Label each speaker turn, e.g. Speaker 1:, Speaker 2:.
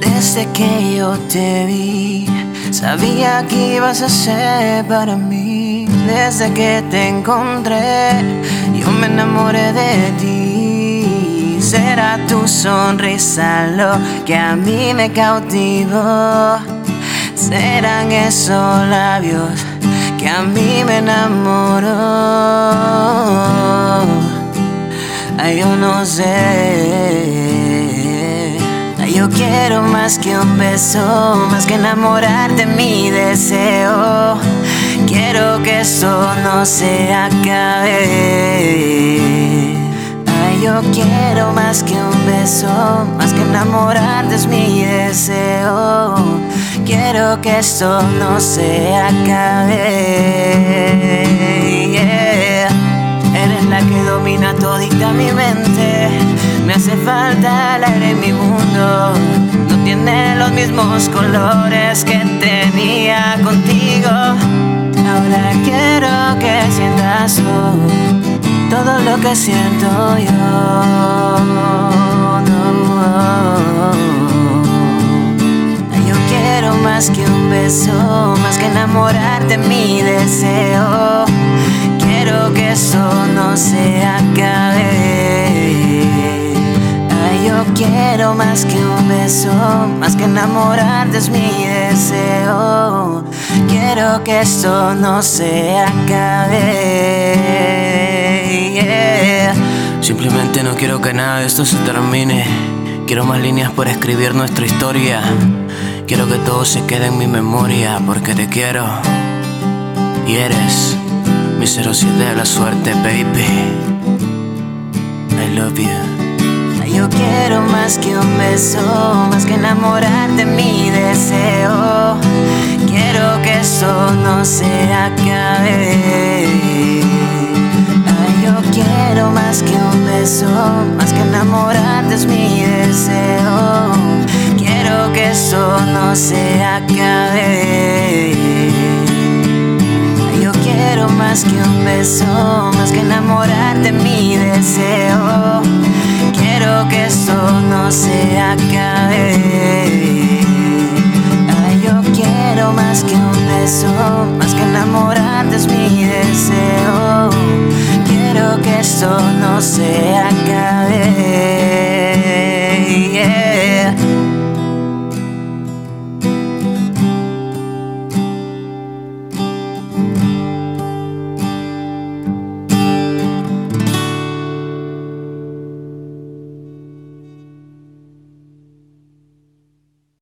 Speaker 1: Desde que yo te vi, sabía que ibas a ser para mí. Desde que te encontré, yo me enamoré de ti. Será tu sonrisa lo que a mí me cautivó. Serán esos labios que a mí me enamoró. Yo no sé. Yo quiero más que un beso, más que enamorarte mi deseo. Quiero que esto no se acabe. Ay, yo quiero más que un beso, más que enamorarte es mi deseo. Quiero que esto no se acabe. Domina todita mi mente. Me hace falta el aire en mi mundo. No tiene los mismos colores que tenía contigo. Ahora quiero que sientas todo lo que siento yo. Yo quiero más que un beso, más que enamorarte, mi deseo. Quiero que eso no se acabe. Yo quiero más que un beso, más que enamorarte es mi deseo. Quiero que esto no se acabe.
Speaker 2: Simplemente no quiero que nada de esto se termine. Quiero más líneas por escribir nuestra historia. Quiero que todo se quede en mi memoria porque te quiero. Y eres mi 07 de la suerte, baby. I love you.
Speaker 1: Yo quiero más que un beso, más que enamorarte mi deseo. Quiero que eso no se acabe. Ay, yo quiero más que un beso, más que enamorarte es mi deseo. Quiero que eso no se acabe. Mi deseo que esto no se acabe.